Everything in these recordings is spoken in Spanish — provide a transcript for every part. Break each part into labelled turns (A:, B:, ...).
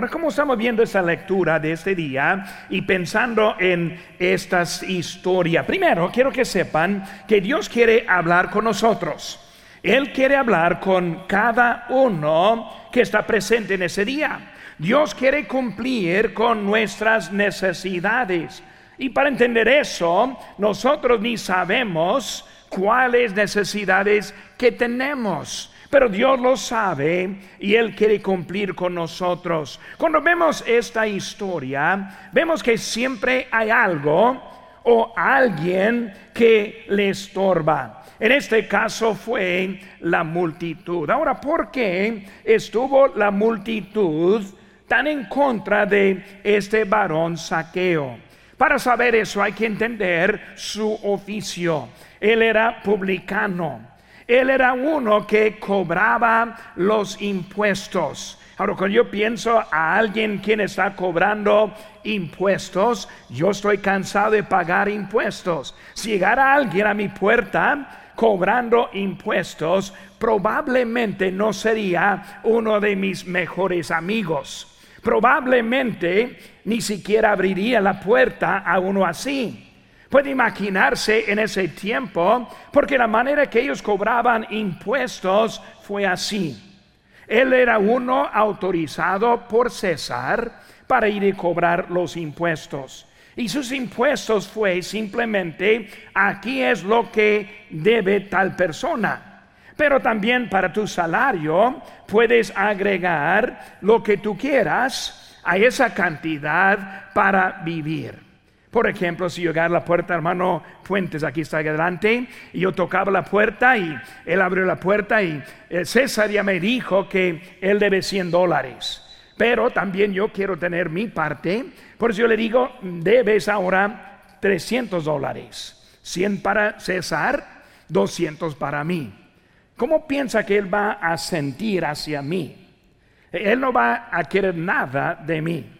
A: Ahora, como estamos viendo esta lectura de este día y pensando en estas historias, primero quiero que sepan que Dios quiere hablar con nosotros. Él quiere hablar con cada uno que está presente en ese día. Dios quiere cumplir con nuestras necesidades. Y para entender eso, nosotros ni sabemos cuáles necesidades que tenemos. Pero Dios lo sabe y Él quiere cumplir con nosotros. Cuando vemos esta historia, vemos que siempre hay algo o alguien que le estorba. En este caso fue la multitud. Ahora, ¿por qué estuvo la multitud tan en contra de este varón saqueo? Para saber eso hay que entender su oficio. Él era publicano. Él era uno que cobraba los impuestos. Ahora, cuando yo pienso a alguien quien está cobrando impuestos, yo estoy cansado de pagar impuestos. Si llegara alguien a mi puerta cobrando impuestos, probablemente no sería uno de mis mejores amigos. Probablemente ni siquiera abriría la puerta a uno así. Puede imaginarse en ese tiempo, porque la manera que ellos cobraban impuestos fue así. Él era uno autorizado por César para ir y cobrar los impuestos. Y sus impuestos fue simplemente, aquí es lo que debe tal persona. Pero también para tu salario puedes agregar lo que tú quieras a esa cantidad para vivir. Por ejemplo, si yo a la puerta, hermano Fuentes, aquí está adelante, y yo tocaba la puerta y él abrió la puerta y eh, César ya me dijo que él debe 100 dólares. Pero también yo quiero tener mi parte, por eso yo le digo, debes ahora 300 dólares. 100 para César, 200 para mí. ¿Cómo piensa que él va a sentir hacia mí? Él no va a querer nada de mí.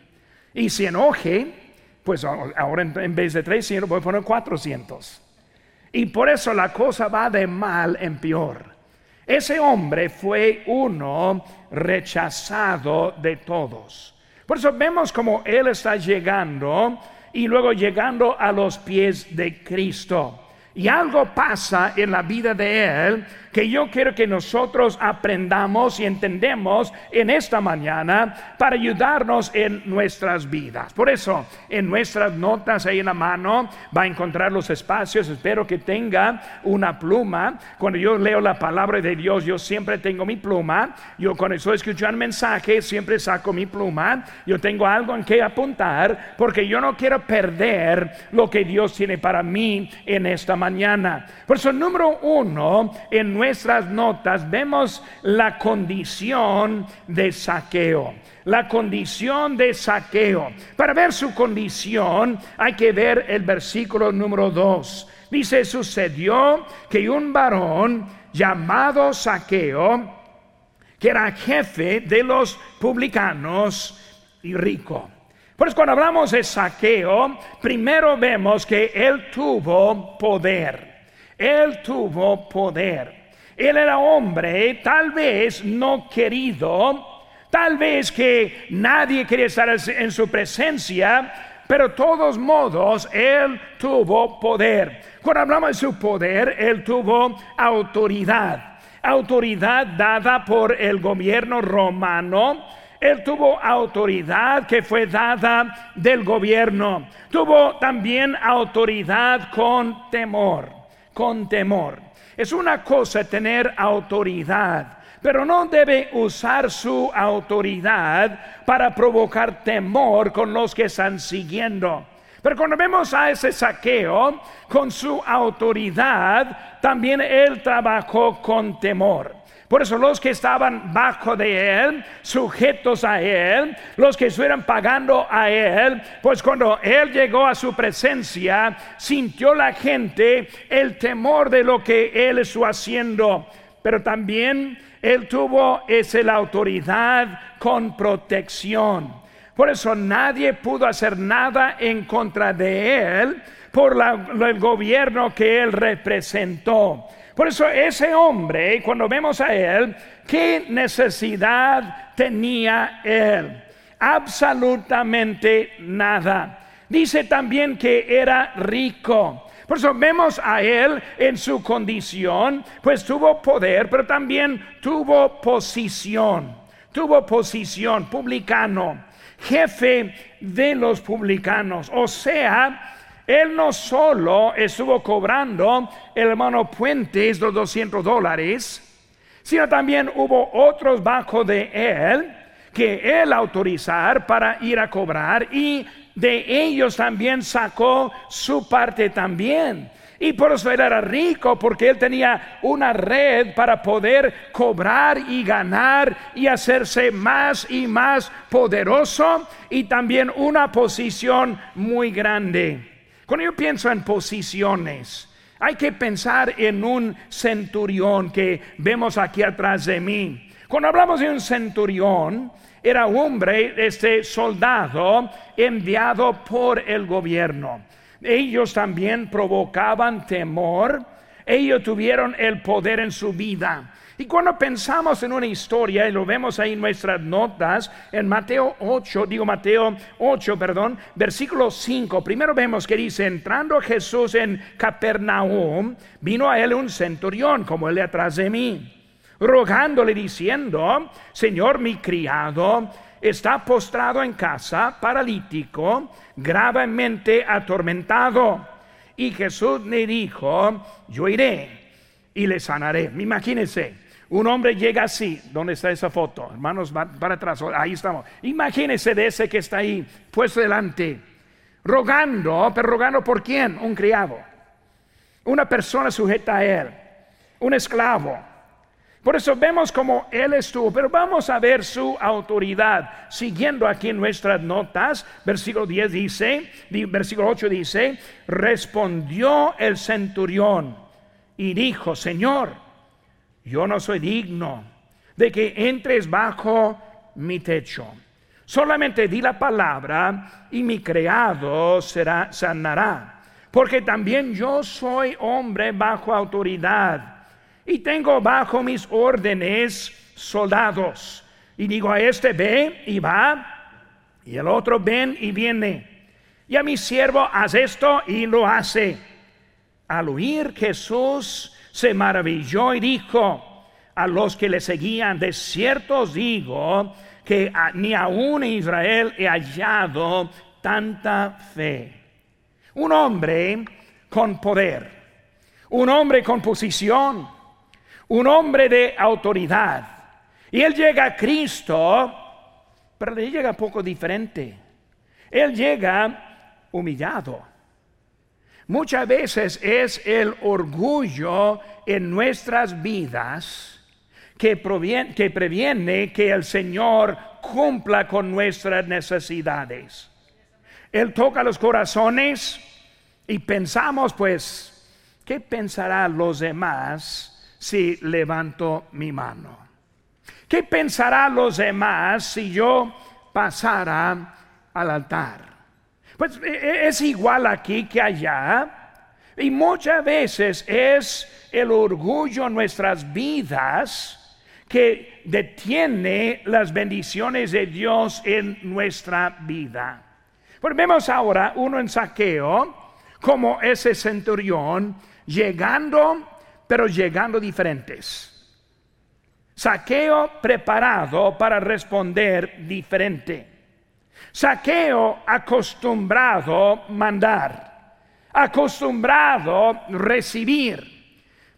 A: Y si enoje, pues ahora en vez de 300 voy a poner 400. Y por eso la cosa va de mal en peor. Ese hombre fue uno rechazado de todos. Por eso vemos como él está llegando y luego llegando a los pies de Cristo. Y algo pasa en la vida de él que yo quiero que nosotros aprendamos y entendemos en esta mañana para ayudarnos en nuestras vidas. Por eso, en nuestras notas ahí en la mano va a encontrar los espacios. Espero que tenga una pluma. Cuando yo leo la palabra de Dios, yo siempre tengo mi pluma. Yo cuando estoy escuchando mensaje, siempre saco mi pluma. Yo tengo algo en que apuntar porque yo no quiero perder lo que Dios tiene para mí en esta mañana. Por eso, número uno, en nuestras notas vemos la condición de saqueo. La condición de saqueo. Para ver su condición hay que ver el versículo número 2. Dice, sucedió que un varón llamado saqueo, que era jefe de los publicanos y rico. Por eso cuando hablamos de saqueo, primero vemos que él tuvo poder. Él tuvo poder. Él era hombre, tal vez no querido, tal vez que nadie quería estar en su presencia, pero todos modos él tuvo poder. Cuando hablamos de su poder, él tuvo autoridad. Autoridad dada por el gobierno romano. Él tuvo autoridad que fue dada del gobierno. Tuvo también autoridad con temor, con temor. Es una cosa tener autoridad, pero no debe usar su autoridad para provocar temor con los que están siguiendo. Pero cuando vemos a ese saqueo con su autoridad, también él trabajó con temor. Por eso los que estaban bajo de él, sujetos a él, los que estuvieran pagando a él, pues cuando él llegó a su presencia, sintió la gente el temor de lo que él estuvo haciendo. Pero también él tuvo esa la autoridad con protección. Por eso nadie pudo hacer nada en contra de él por el gobierno que él representó. Por eso ese hombre, cuando vemos a él, ¿qué necesidad tenía él? absolutamente nada. Dice también que era rico. Por eso vemos a él en su condición, pues tuvo poder, pero también tuvo posición. Tuvo posición, publicano, jefe de los publicanos. O sea, él no solo estuvo cobrando el hermano Puentes los 200 dólares, sino también hubo otros bajo de él que él autorizar para ir a cobrar y de ellos también sacó su parte también. Y por eso él era rico, porque él tenía una red para poder cobrar y ganar y hacerse más y más poderoso y también una posición muy grande. Cuando yo pienso en posiciones, hay que pensar en un centurión que vemos aquí atrás de mí. Cuando hablamos de un centurión, era hombre, este soldado enviado por el gobierno. Ellos también provocaban temor, ellos tuvieron el poder en su vida. Y cuando pensamos en una historia, y lo vemos ahí en nuestras notas, en Mateo 8, digo Mateo 8, perdón, versículo 5, primero vemos que dice, entrando Jesús en Capernaum, vino a él un centurión, como él atrás de mí rogándole diciendo, Señor, mi criado está postrado en casa, paralítico, gravemente atormentado. Y Jesús le dijo, yo iré y le sanaré. Imagínense, un hombre llega así, ¿dónde está esa foto? Hermanos, para atrás, ahí estamos. Imagínense de ese que está ahí, puesto delante, rogando, pero rogando por quién? Un criado, una persona sujeta a él, un esclavo por eso vemos como Él estuvo, pero vamos a ver su autoridad. Siguiendo aquí nuestras notas, versículo 10 dice, versículo 8 dice, respondió el centurión y dijo, Señor, yo no soy digno de que entres bajo mi techo. Solamente di la palabra y mi criado será sanará, porque también yo soy hombre bajo autoridad y tengo bajo mis órdenes soldados. Y digo a este, ve y va, y el otro ven y viene. Y a mi siervo, haz esto y lo hace. Al oír Jesús se maravilló y dijo a los que le seguían, de cierto os digo que ni aún en Israel he hallado tanta fe. Un hombre con poder, un hombre con posición, un hombre de autoridad. Y él llega a Cristo, pero le llega poco diferente. Él llega humillado. Muchas veces es el orgullo en nuestras vidas que, previene que el Señor cumpla con nuestras necesidades. Él toca los corazones y pensamos, pues, ¿qué pensarán los demás si levanto mi mano? ¿Qué pensarán los demás si yo pasara al altar? Pues e, e, es igual aquí que allá. Y muchas veces es el orgullo en nuestras vidas que detiene las bendiciones de Dios en nuestra vida. Pues vemos ahora uno en saqueo, como ese centurión, llegando pero llegando diferentes. Saqueo preparado para responder diferente. Saqueo acostumbrado mandar, acostumbrado recibir.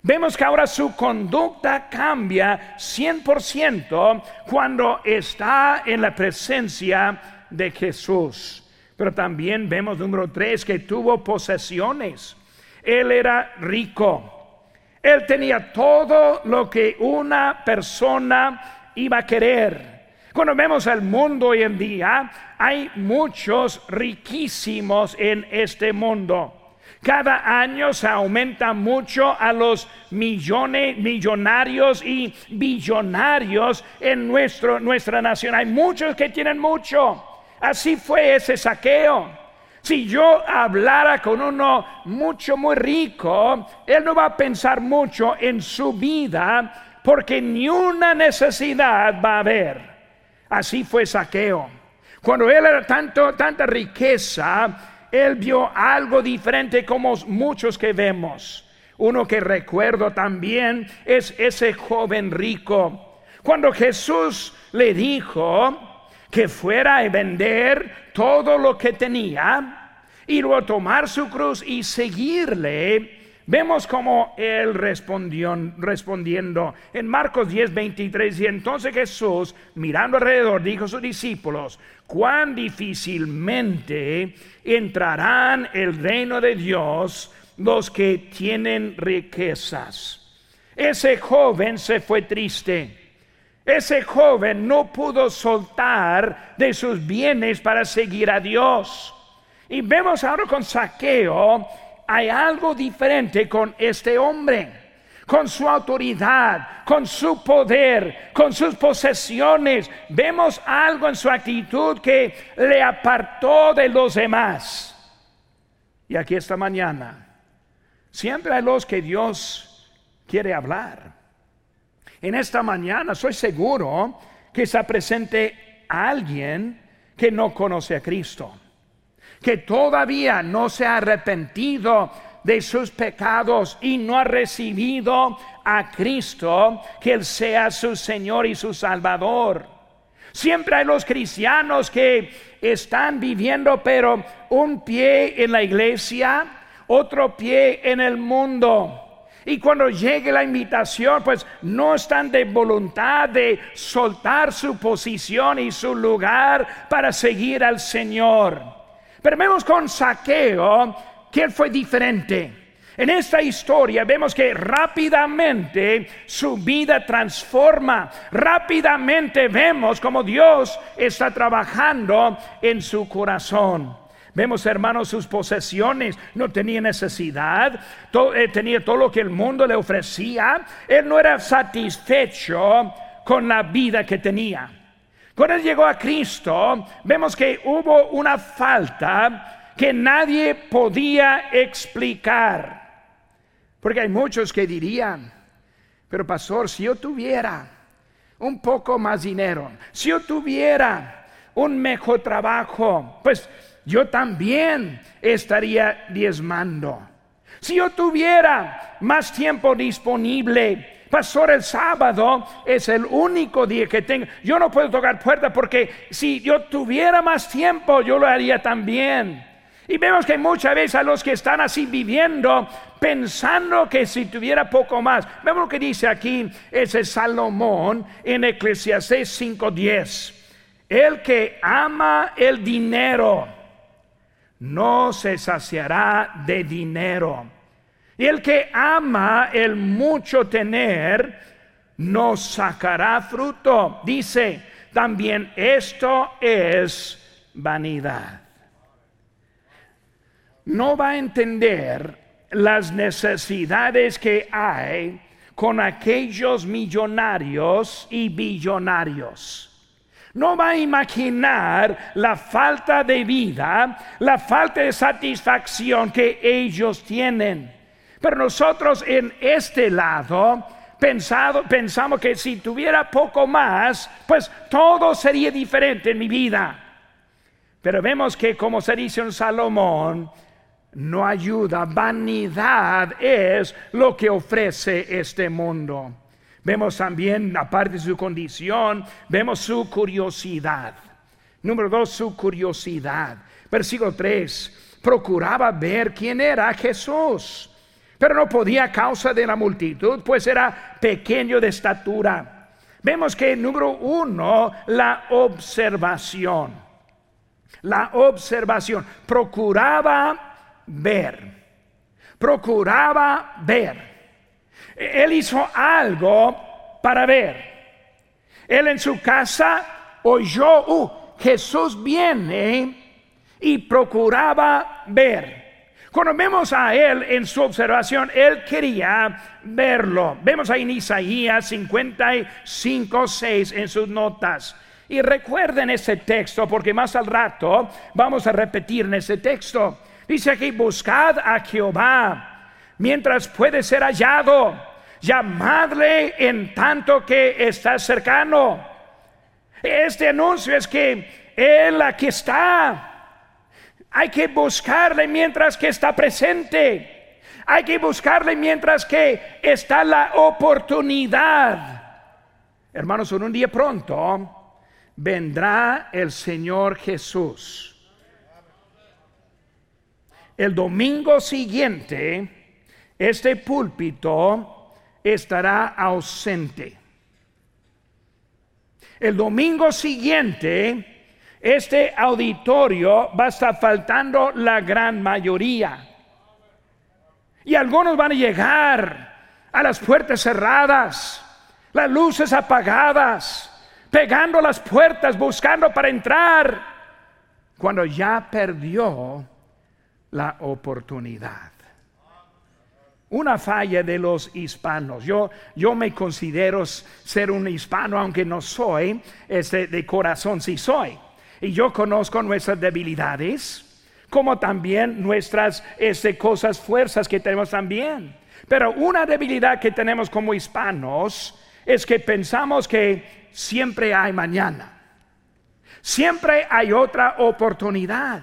A: Vemos que ahora su conducta cambia 100% cuando está en la presencia de Jesús. Pero también vemos número tres que tuvo posesiones. Él era rico. Él tenía todo lo que una persona iba a querer. Cuando vemos el mundo hoy en día, hay muchos riquísimos en este mundo. Cada año se aumenta mucho a los millones, millonarios y billonarios en nuestro, nuestra nación. Hay muchos que tienen mucho. Así fue ese saqueo. Si yo hablara con uno mucho, muy rico, él no va a pensar mucho en su vida porque ni una necesidad va a haber. Así fue saqueo. Cuando él era tanto, tanta riqueza, él vio algo diferente como muchos que vemos. Uno que recuerdo también es ese joven rico. Cuando Jesús le dijo que fuera a vender todo lo que tenía y luego tomar su cruz y seguirle, Vemos como él respondió, respondiendo en Marcos 10, 23, y entonces Jesús, mirando alrededor, dijo a sus discípulos, cuán difícilmente entrarán el reino de Dios los que tienen riquezas. Ese joven se fue triste. Ese joven no pudo soltar de sus bienes para seguir a Dios. Y vemos ahora con saqueo hay algo diferente con este hombre, con su autoridad, con su poder, con sus posesiones. Vemos algo en su actitud que le apartó de los demás. Y aquí esta mañana, siempre hay los que Dios quiere hablar. En esta mañana soy seguro que se presente alguien que no conoce a Cristo que todavía no se ha arrepentido de sus pecados y no ha recibido a Cristo, que Él sea su Señor y su Salvador. Siempre hay los cristianos que están viviendo, pero un pie en la iglesia, otro pie en el mundo. Y cuando llegue la invitación, pues no están de voluntad de soltar su posición y su lugar para seguir al Señor. Pero vemos con Saqueo que él fue diferente. En esta historia vemos que rápidamente su vida transforma. Rápidamente vemos como Dios está trabajando en su corazón. Vemos, hermanos, sus posesiones. No tenía necesidad. Eh, tenía todo lo que el mundo le ofrecía. Él no era satisfecho con la vida que tenía. Cuando él llegó a Cristo, vemos que hubo una falta que nadie podía explicar. Porque hay muchos que dirían, pero pastor, si yo tuviera un poco más dinero, si yo tuviera un mejor trabajo, pues yo también estaría diezmando. Si yo tuviera más tiempo disponible, Pastor, el sábado es el único día que tengo. Yo no puedo tocar puerta porque si yo tuviera más tiempo, yo lo haría también. Y vemos que muchas veces a los que están así viviendo, pensando que si tuviera poco más, vemos lo que dice aquí ese Salomón en Eclesiastes 5:10. El que ama el dinero no se saciará de dinero y el que ama el mucho tener, no sacará fruto. Dice, también esto es vanidad. No va a entender las necesidades que hay con aquellos millonarios y billonarios. No va a imaginar la falta de vida, la falta de satisfacción que ellos tienen. Pero nosotros en este lado pensado, pensamos que si tuviera poco más, pues todo sería diferente en mi vida. Pero vemos que como se dice en Salomón, no ayuda, vanidad es lo que ofrece este mundo. Vemos también, aparte de su condición, vemos su curiosidad. Número dos, su curiosidad. Versículo 3, procuraba ver quién era Jesús pero no podía a causa de la multitud, pues era pequeño de estatura. Vemos que número uno, la observación. La observación. Procuraba ver. Procuraba ver. Él hizo algo para ver. Él en su casa oyó, uh, Jesús viene y procuraba ver. Cuando vemos a él en su observación, él quería verlo. Vemos ahí en Isaías 55, 6 en sus notas. Y recuerden ese texto porque más al rato vamos a repetir en ese texto. Dice aquí, buscad a Jehová mientras puede ser hallado. Llamadle en tanto que está cercano. Este anuncio es que Él aquí está. Hay que buscarle mientras que está presente. Hay que buscarle mientras que está la oportunidad. Hermanos, en un día pronto vendrá el Señor Jesús. El domingo siguiente, este púlpito estará ausente. El domingo siguiente, este auditorio va a estar faltando la gran mayoría. Y algunos van a llegar a las puertas cerradas, las luces apagadas, pegando las puertas, buscando para entrar, cuando ya perdió la oportunidad. Una falla de los hispanos. Yo, yo me considero ser un hispano, aunque no soy, este, de corazón sí soy. Y yo conozco nuestras debilidades, como también nuestras este, cosas, fuerzas que tenemos también. Pero una debilidad que tenemos como hispanos es que pensamos que siempre hay mañana. Siempre hay otra oportunidad.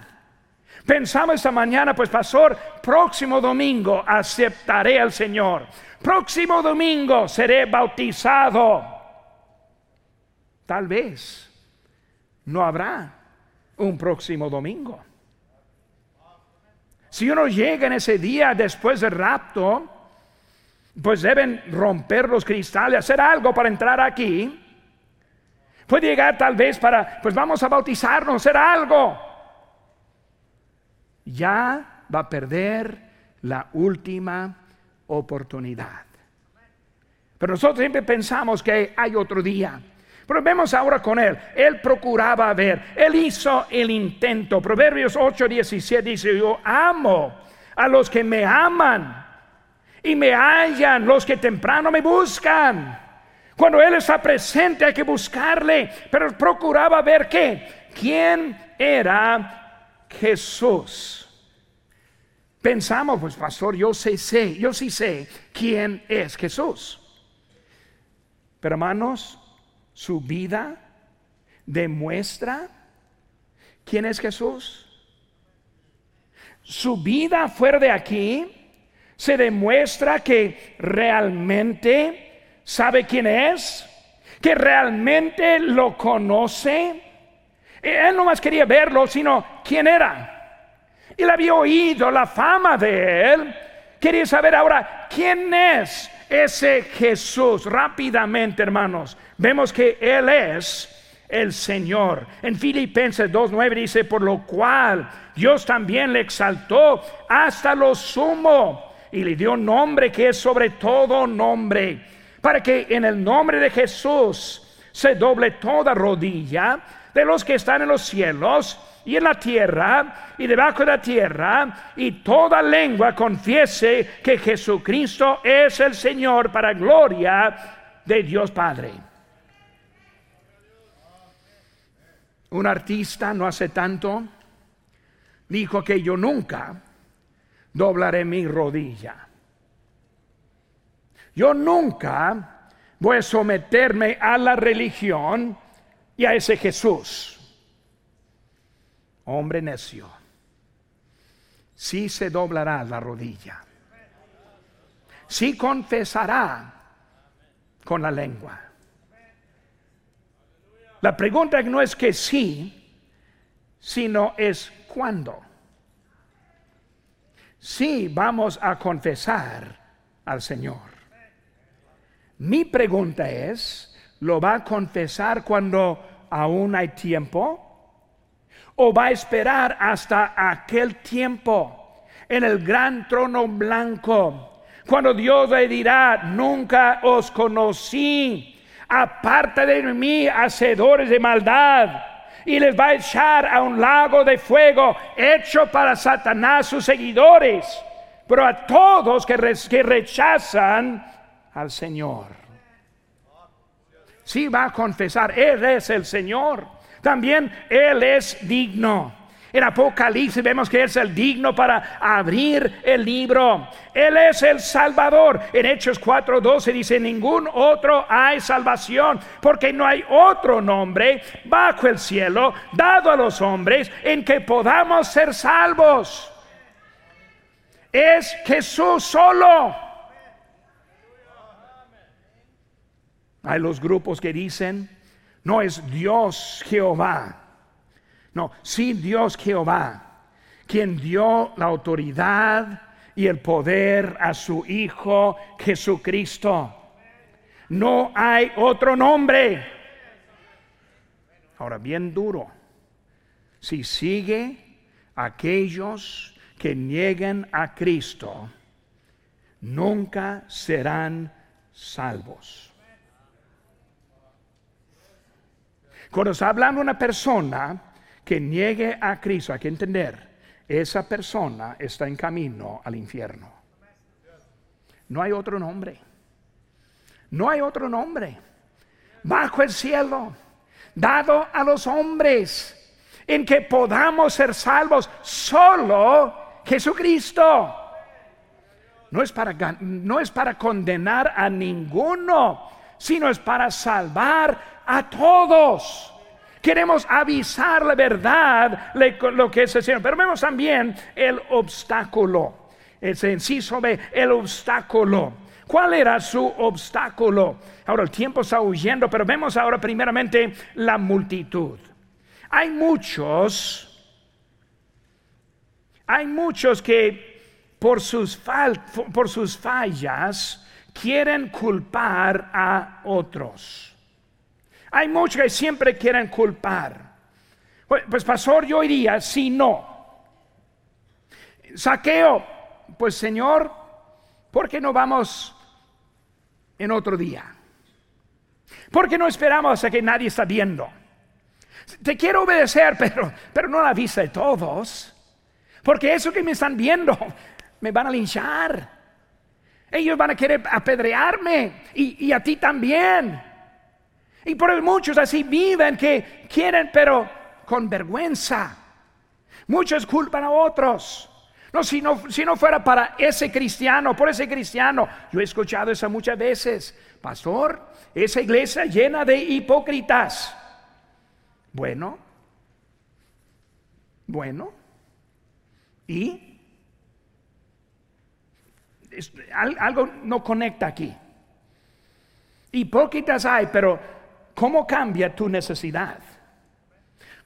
A: Pensamos esta mañana, pues pastor, próximo domingo aceptaré al Señor. Próximo domingo seré bautizado. Tal vez no habrá un próximo domingo. Si uno llega en ese día después del rapto, pues deben romper los cristales, hacer algo para entrar aquí. Puede llegar tal vez para, pues vamos a bautizarnos, hacer algo ya va a perder la última oportunidad. Pero nosotros siempre pensamos que hay otro día. Pero vemos ahora con él. Él procuraba ver. Él hizo el intento. Proverbios 8, 17 dice, yo amo a los que me aman y me hallan, los que temprano me buscan. Cuando Él está presente hay que buscarle. Pero procuraba ver qué. ¿Quién era Jesús. Pensamos, pues pastor, yo sé, sé, yo sí sé quién es Jesús. Pero hermanos, su vida demuestra quién es Jesús. Su vida fuera de aquí se demuestra que realmente sabe quién es, que realmente lo conoce él no más quería verlo, sino quién era. Él había oído la fama de él. Quería saber ahora quién es ese Jesús. Rápidamente, hermanos, vemos que Él es el Señor. En Filipenses 2.9 dice, por lo cual Dios también le exaltó hasta lo sumo y le dio nombre que es sobre todo nombre, para que en el nombre de Jesús se doble toda rodilla de los que están en los cielos y en la tierra y debajo de la tierra, y toda lengua confiese que Jesucristo es el Señor para gloria de Dios Padre. Un artista no hace tanto dijo que yo nunca doblaré mi rodilla. Yo nunca voy a someterme a la religión y a ese Jesús. Hombre necio, sí se doblará la rodilla, sí confesará con la lengua. La pregunta no es que sí, sino es cuándo. Sí vamos a confesar al Señor. Mi pregunta es, ¿lo va a confesar cuando aún hay tiempo? ¿O va a esperar hasta aquel tiempo en el gran trono blanco? Cuando Dios le dirá, nunca os conocí, aparte de mí, hacedores de maldad. Y les va a echar a un lago de fuego hecho para Satanás sus seguidores, pero a todos que, que rechazan al Señor si va a confesar, Él es el Señor. También Él es digno. En Apocalipsis vemos que es el digno para abrir el libro. Él es el Salvador. En Hechos 4:12 dice, ningún otro hay salvación, porque no hay otro nombre bajo el cielo dado a los hombres en que podamos ser salvos. Es Jesús solo. Hay los grupos que dicen, no es Dios Jehová no, sí Dios Jehová, quien dio la autoridad y el poder a su Hijo Jesucristo. No hay otro nombre. Ahora, bien duro. Si sigue aquellos que nieguen a Cristo, nunca serán salvos. Cuando está hablando una persona que niegue a Cristo, hay que entender, esa persona está en camino al infierno. No hay otro nombre. No hay otro nombre. Bajo el cielo, dado a los hombres, en que podamos ser salvos solo Jesucristo. No es para, no es para condenar a ninguno, sino es para salvar a todos. Queremos avisar la verdad, lo que es el. Pero vemos también el obstáculo. Ese inciso B, el obstáculo. ¿Cuál era su obstáculo? Ahora el tiempo está huyendo, pero vemos ahora primeramente la multitud. Hay muchos, hay muchos que por sus, por sus fallas quieren culpar a otros. Hay muchos que siempre quieren culpar. Pues, pues, pastor, yo iría si no. Saqueo, pues Señor, ¿por qué no vamos en otro día? ¿Por qué no esperamos a que nadie está viendo? Te quiero obedecer, pero, pero no la vista de todos. Porque eso que me están viendo, me van a linchar. Ellos van a querer apedrearme y, y a ti también. Y por muchos así viven que quieren, pero con vergüenza. Muchos culpan a otros. No si, no, si no fuera para ese cristiano, por ese cristiano. Yo he escuchado eso muchas veces. Pastor, esa iglesia llena de hipócritas. Bueno, bueno, y algo no conecta aquí. Hipócritas hay, pero ¿Cómo cambia tu necesidad?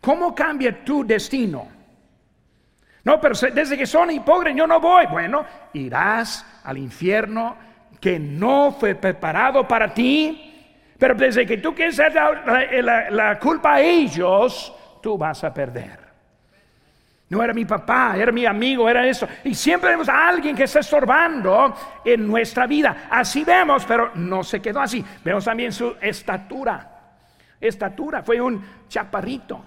A: ¿Cómo cambia tu destino? No, pero desde que son hipócritas yo no voy. Bueno, irás al infierno que no fue preparado para ti. Pero desde que tú quieres dar la, la culpa a ellos, tú vas a perder. No era mi papá, era mi amigo, era eso. Y siempre vemos a alguien que está estorbando en nuestra vida. Así vemos, pero no se quedó así. Vemos también su estatura estatura, fue un chaparrito.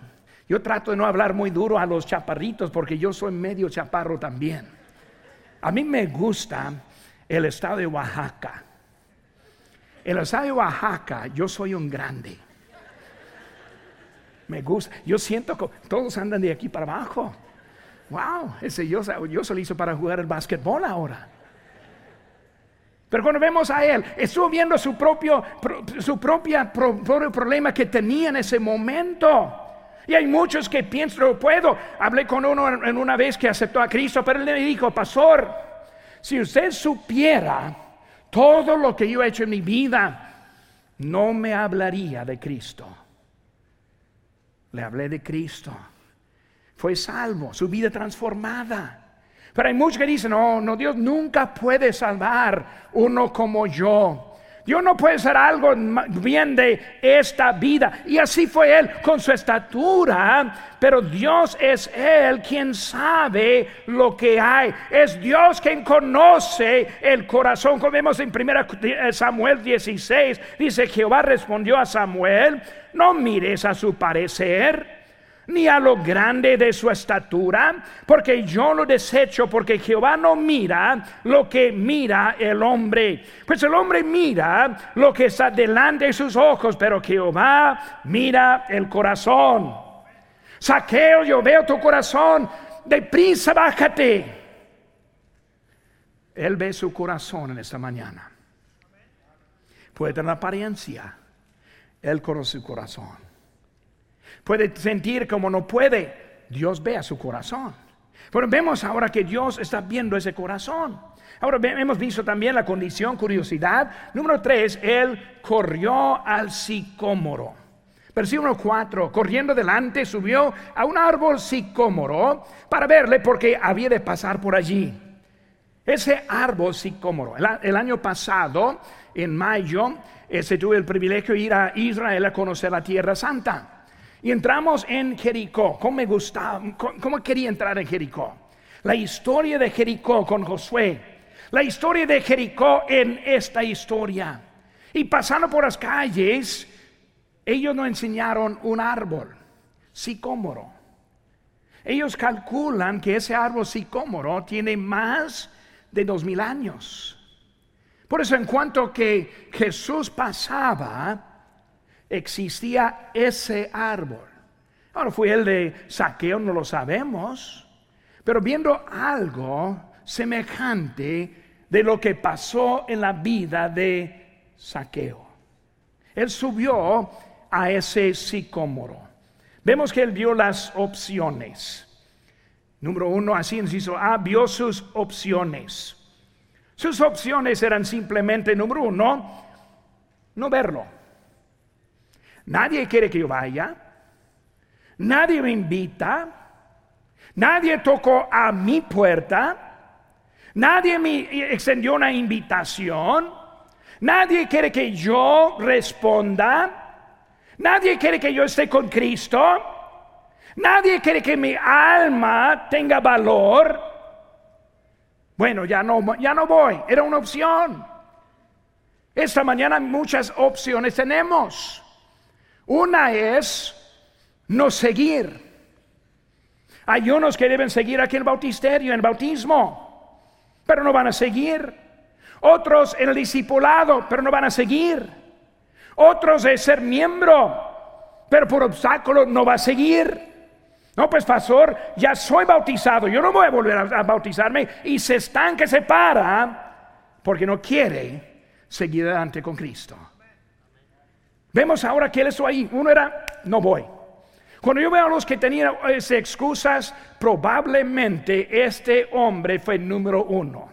A: Yo trato de no hablar muy duro a los chaparritos porque yo soy medio chaparro también. A mí me gusta el estado de Oaxaca. El estado de Oaxaca, yo soy un grande. Me gusta. Yo siento que todos andan de aquí para abajo. Wow, ese yo, yo se lo hizo para jugar el básquetbol ahora. Pero cuando vemos a él, estuvo viendo su propio, su propia, problema que tenía en ese momento. Y hay muchos que piensan, lo puedo. Hablé con uno en una vez que aceptó a Cristo, pero él le dijo, pastor, si usted supiera todo lo que yo he hecho en mi vida, no me hablaría de Cristo. Le hablé de Cristo. Fue salvo, su vida transformada. Pero hay muchos que dicen, no, no, Dios nunca puede salvar uno como yo. Dios no puede hacer algo bien de esta vida. Y así fue él con su estatura. Pero Dios es él quien sabe lo que hay. Es Dios quien conoce el corazón. Como vemos en 1 Samuel 16, dice Jehová respondió a Samuel, no mires a su parecer ni a lo grande de su estatura, porque yo lo desecho, porque Jehová no mira lo que mira el hombre. Pues el hombre mira lo que está delante de sus ojos, pero Jehová mira el corazón. Saqueo, yo veo tu corazón, deprisa bájate. Él ve su corazón en esta mañana. Puede tener apariencia, Él conoce su corazón. Puede sentir como no puede, Dios ve a su corazón. Pero vemos ahora que Dios está viendo ese corazón. Ahora hemos visto también la condición, curiosidad. Número tres, Él corrió al sicómoro. Versículo 4, corriendo delante, subió a un árbol sicómoro para verle porque había de pasar por allí. Ese árbol sicómoro, el, año pasado, en mayo, se tuve el privilegio de ir a Israel a conocer la Tierra Santa. Y entramos en Jericó. ¿Cómo me gustaba? ¿Cómo quería entrar en Jericó? La historia de Jericó con Josué. La historia de Jericó en esta historia. Y pasando por las calles, ellos nos enseñaron un árbol, sicómoro. Ellos calculan que ese árbol sicómoro tiene más de dos mil años. Por eso en cuanto que Jesús pasaba, existía ese árbol. Ahora fue el de saqueo, no lo sabemos, pero viendo algo semejante de lo que pasó en la vida de saqueo. Él subió a ese sicómoro. Vemos que él vio las opciones. Número uno, así inciso A, vio sus opciones. Sus opciones eran simplemente, número uno, no verlo. Nadie quiere que yo vaya. Nadie me invita. Nadie tocó a mi puerta. Nadie me extendió una invitación. Nadie quiere que yo responda. Nadie quiere que yo esté con Cristo. Nadie quiere que mi alma tenga valor. Bueno, ya no, ya no voy. Era una opción. Esta mañana muchas opciones tenemos. Una es no seguir. Hay unos que deben seguir aquí el bautisterio, en el bautismo, pero no van a seguir. Otros en el discipulado, pero no van a seguir. Otros de ser miembro, pero por obstáculo no va a seguir. No, pues pastor, ya soy bautizado, yo no voy a volver a, bautizarme y se estanca, se para, porque no quiere seguir adelante con Cristo. Vemos ahora que él estuvo ahí. Uno era, no voy. Cuando yo veo a los que tenían esas excusas, probablemente este hombre fue el número uno.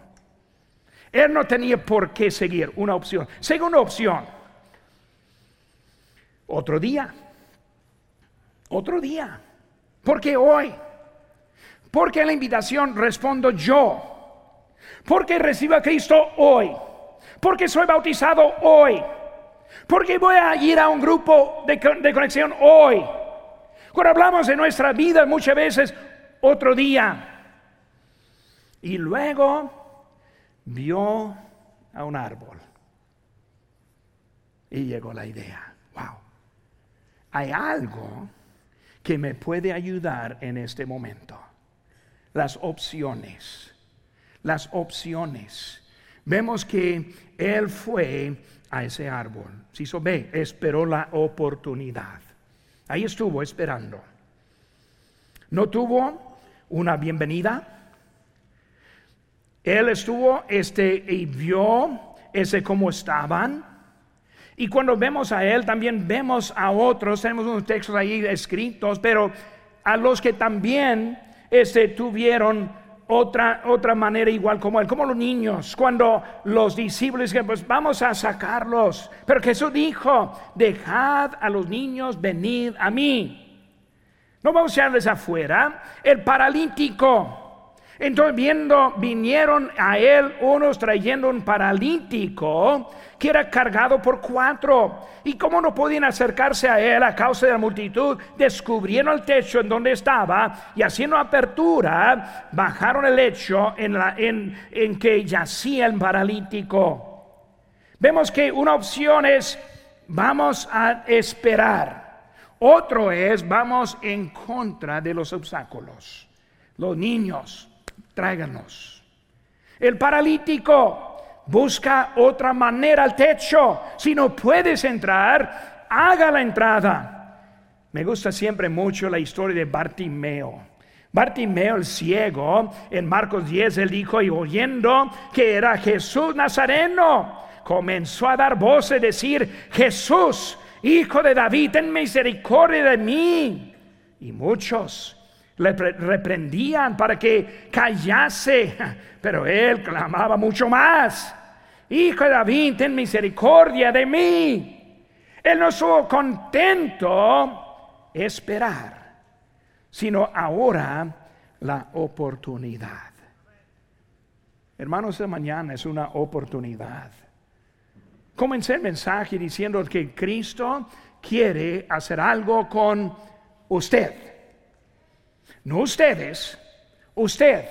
A: Él no tenía por qué seguir una opción. Segunda opción, otro día. Otro día. Porque hoy. Porque la invitación respondo yo. Porque recibo a Cristo hoy. Porque soy bautizado hoy. Porque voy a ir a un grupo de, conexión hoy. Cuando hablamos de nuestra vida muchas veces, otro día. Y luego vio a un árbol. Y llegó la idea hay algo que me puede ayudar en este momento. Las opciones. Las opciones. Vemos que él fue a ese árbol. Si hizo esperó la oportunidad. Ahí estuvo esperando. No tuvo una bienvenida. Él estuvo este y vio ese cómo estaban y cuando vemos a Él, también vemos a otros, tenemos unos textos ahí escritos, pero a los que también este, tuvieron otra, otra manera igual como Él, como los niños, cuando los discípulos dijeron, pues vamos a sacarlos. Pero Jesús dijo, dejad a los niños venir a mí. No vamos a echarles afuera. El paralítico entonces viendo, vinieron a él unos trayendo un paralítico que era cargado por cuatro. Y como no podían acercarse a él a causa de la multitud, descubrieron el techo en donde estaba y haciendo apertura, bajaron el lecho en, la, en, en que yacía el paralítico. Vemos que una opción es vamos a esperar. Otro es vamos en contra de los obstáculos. Los niños, tráiganos. El paralítico busca otra manera al techo. Si no puedes entrar, haga la entrada. Me gusta siempre mucho la historia de Bartimeo. Bartimeo el ciego, en Marcos 10, él dijo, y oyendo que era Jesús Nazareno, comenzó a dar voces, decir, Jesús, hijo de David, ten misericordia de mí. Y muchos le reprendían para que callase, pero él clamaba mucho más. Hijo de David, ten misericordia de mí. Él no estuvo contento esperar, sino ahora la oportunidad. Hermanos, de mañana es una oportunidad. Comencé el mensaje diciendo que Cristo quiere hacer algo con usted. No ustedes, usted.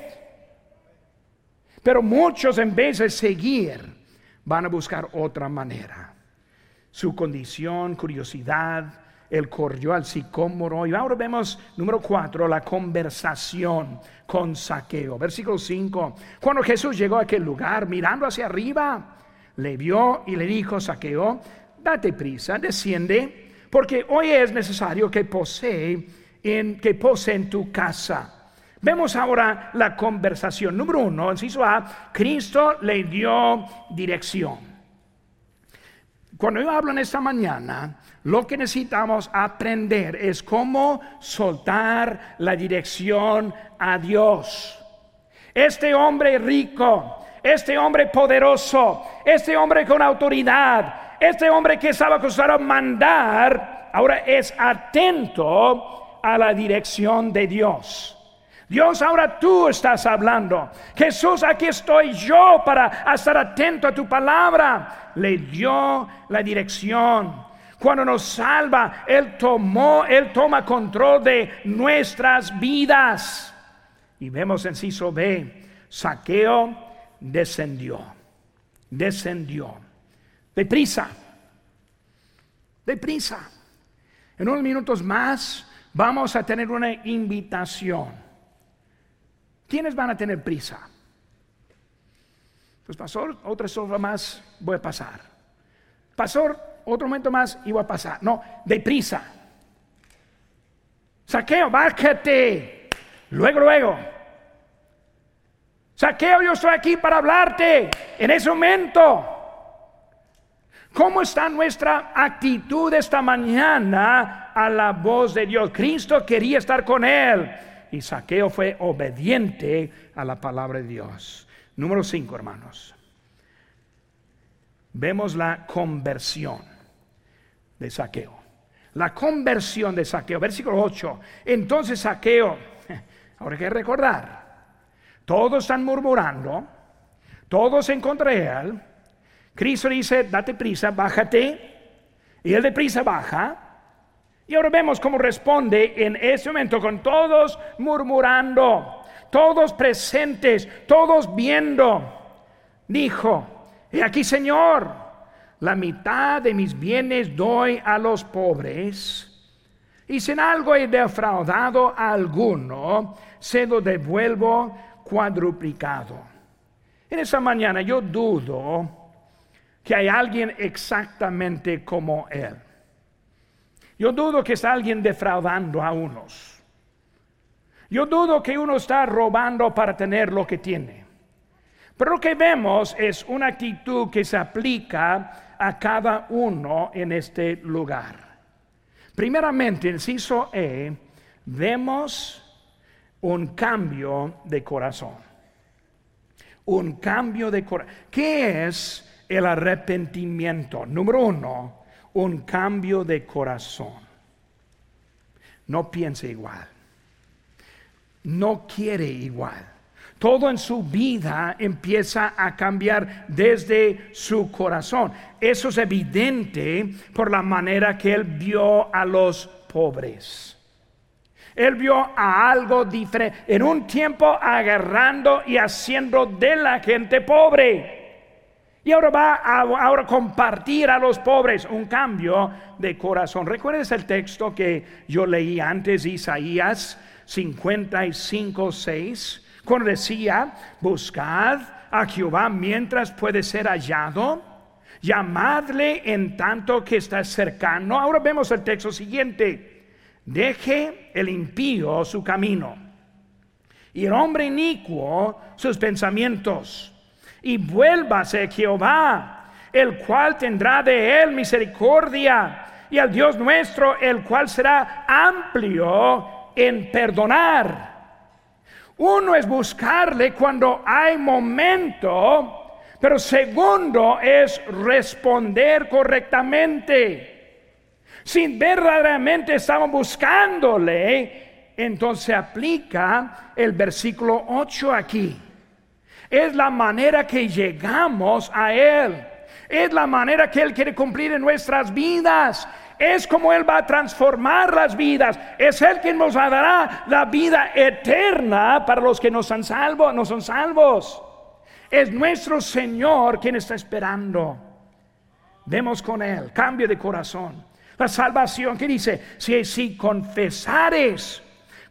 A: Pero muchos en vez de seguir van a buscar otra manera. Su condición, curiosidad, él corrió al sicómoro. Y ahora vemos, número cuatro, la conversación con Saqueo. Versículo 5. Cuando Jesús llegó a aquel lugar, mirando hacia arriba, le vio y le dijo, Saqueo, date prisa, desciende, porque hoy es necesario que posee en, que posee en tu casa. Vemos ahora la conversación. Número uno, inciso A, Cristo le dio dirección. Cuando yo hablo en esta mañana, lo que necesitamos aprender es cómo soltar la dirección a Dios. Este hombre rico, este hombre poderoso, este hombre con autoridad, este hombre que sabe acostumbrado a mandar, ahora es atento a la dirección de Dios. Dios, ahora tú estás hablando. Jesús, aquí estoy yo para estar atento a tu palabra. Le dio la dirección. Cuando nos salva, Él tomó, Él toma control de nuestras vidas. Y vemos en Ciso B, saqueo descendió, descendió. Deprisa, deprisa. En unos minutos más vamos a tener una invitación. ¿Quiénes van a tener prisa? Pues pastor, otra sola más voy a pasar. Pastor, otro momento más y voy a pasar. No, de prisa. Saqueo, bájate. Luego, luego. Saqueo, yo estoy aquí para hablarte en ese momento. ¿Cómo está nuestra actitud esta mañana a la voz de Dios? Cristo quería estar con él y Saqueo fue obediente a la palabra de Dios. Número 5, hermanos. Vemos la conversión de Saqueo. La conversión de Saqueo, versículo 8. Entonces Saqueo, ahora hay que recordar, todos están murmurando, todos en contra de él Cristo dice, date prisa, bájate. Y él de prisa baja. Y ahora vemos cómo responde en ese momento con todos murmurando, todos presentes, todos viendo. Dijo, y aquí Señor, la mitad de mis bienes doy a los pobres. Y si en algo he defraudado a alguno, se lo devuelvo cuadruplicado. En esa mañana yo dudo que hay alguien exactamente como él. Yo dudo que está alguien defraudando a unos. Yo dudo que uno está robando para tener lo que tiene. Pero lo que vemos es una actitud que se aplica a cada uno en este lugar. Primeramente, en inciso E, vemos un cambio de corazón. Un cambio de corazón. ¿Qué es el arrepentimiento. Número uno, un cambio de corazón. No piense igual. No quiere igual. Todo en su vida empieza a cambiar desde su corazón. Eso es evidente por la manera que él vio a los pobres. Él vio a algo diferente. En un tiempo agarrando y haciendo de la gente pobre. Y ahora va a ahora compartir a los pobres un cambio de corazón. ¿Recuerdas el texto que yo leí antes, Isaías 55, 6? Cuando decía, buscad a Jehová mientras puede ser hallado, llamadle en tanto que está cercano. Ahora vemos el texto siguiente. deje el impío su camino y el hombre inicuo sus pensamientos y vuélvase Jehová, el cual tendrá de él misericordia y al Dios nuestro, el cual será amplio en perdonar. Uno es buscarle cuando hay momento pero segundo es responder correctamente. Si verdaderamente estamos buscándole, entonces aplica el versículo 8 aquí. Es la manera que llegamos a Él. Es la manera que Él quiere cumplir en nuestras vidas. Es como Él va a transformar las vidas. Es Él quien nos dará la vida eterna para los que no son salvos, no son salvos. Es nuestro Señor quien está esperando. Vemos con Él, cambio de corazón. La salvación que dice, si, si confesares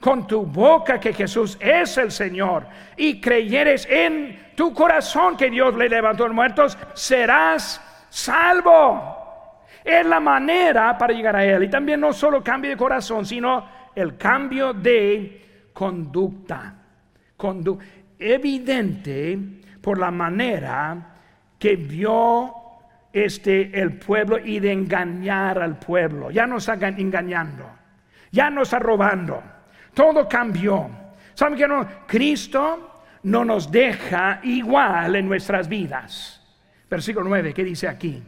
A: con tu boca que Jesús es el Señor y creyeres en tu corazón que Dios le levantó a los muertos, serás salvo. Es la manera para llegar a Él. Y también no solo cambio de corazón, sino el cambio de conducta. Condu evidente por la manera que vio este el pueblo y de engañar al pueblo. Ya no está engañando, ya no está robando. Todo cambió. ¿Saben que no? Cristo no nos deja igual en nuestras vidas. Versículo 9, ¿qué dice aquí?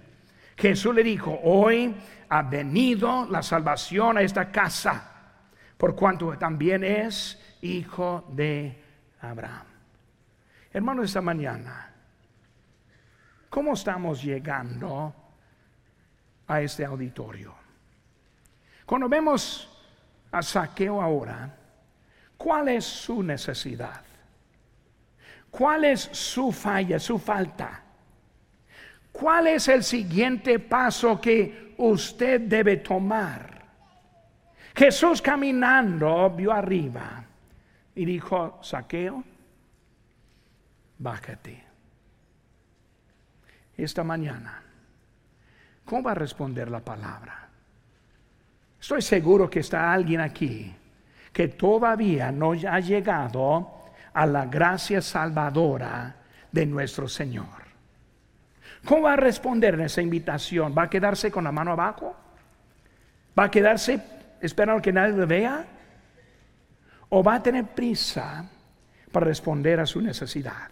A: Jesús le dijo, hoy ha venido la salvación a esta casa, por cuanto también es hijo de Abraham. Hermanos, esta mañana, ¿cómo estamos llegando a este auditorio? Cuando vemos a Saqueo ahora, ¿cuál es su necesidad? ¿Cuál es su falla, su falta? ¿Cuál es el siguiente paso que usted debe tomar? Jesús caminando vio arriba y dijo, Saqueo, bájate. Esta mañana, ¿cómo va a responder la palabra? Estoy seguro que está alguien aquí que todavía no ha llegado a la gracia salvadora de nuestro Señor. ¿Cómo va a responder en esa invitación? ¿Va a quedarse con la mano abajo? ¿Va a quedarse esperando que nadie lo vea? ¿O va a tener prisa para responder a su necesidad?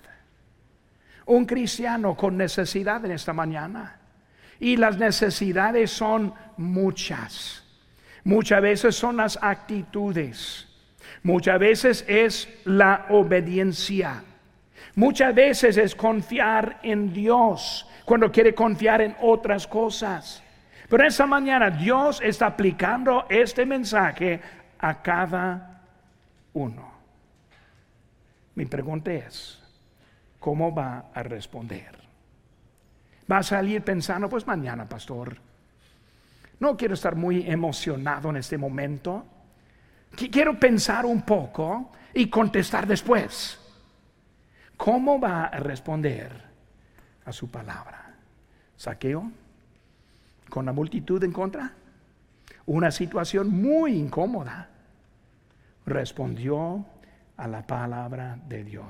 A: un cristiano con necesidad en esta mañana. Y las necesidades son muchas. Muchas veces son las actitudes. Muchas veces es la obediencia. Muchas veces es confiar en Dios cuando quiere confiar en otras cosas. Pero esta mañana Dios está aplicando este mensaje a cada uno. Mi pregunta es, ¿cómo va a responder? Va a salir pensando, pues mañana, pastor. No quiero estar muy emocionado en este momento. Quiero pensar un poco y contestar después. ¿Cómo va a responder a su palabra? ¿Saqueo? ¿Con la multitud en contra? Una situación muy incómoda. Respondió a la palabra de Dios.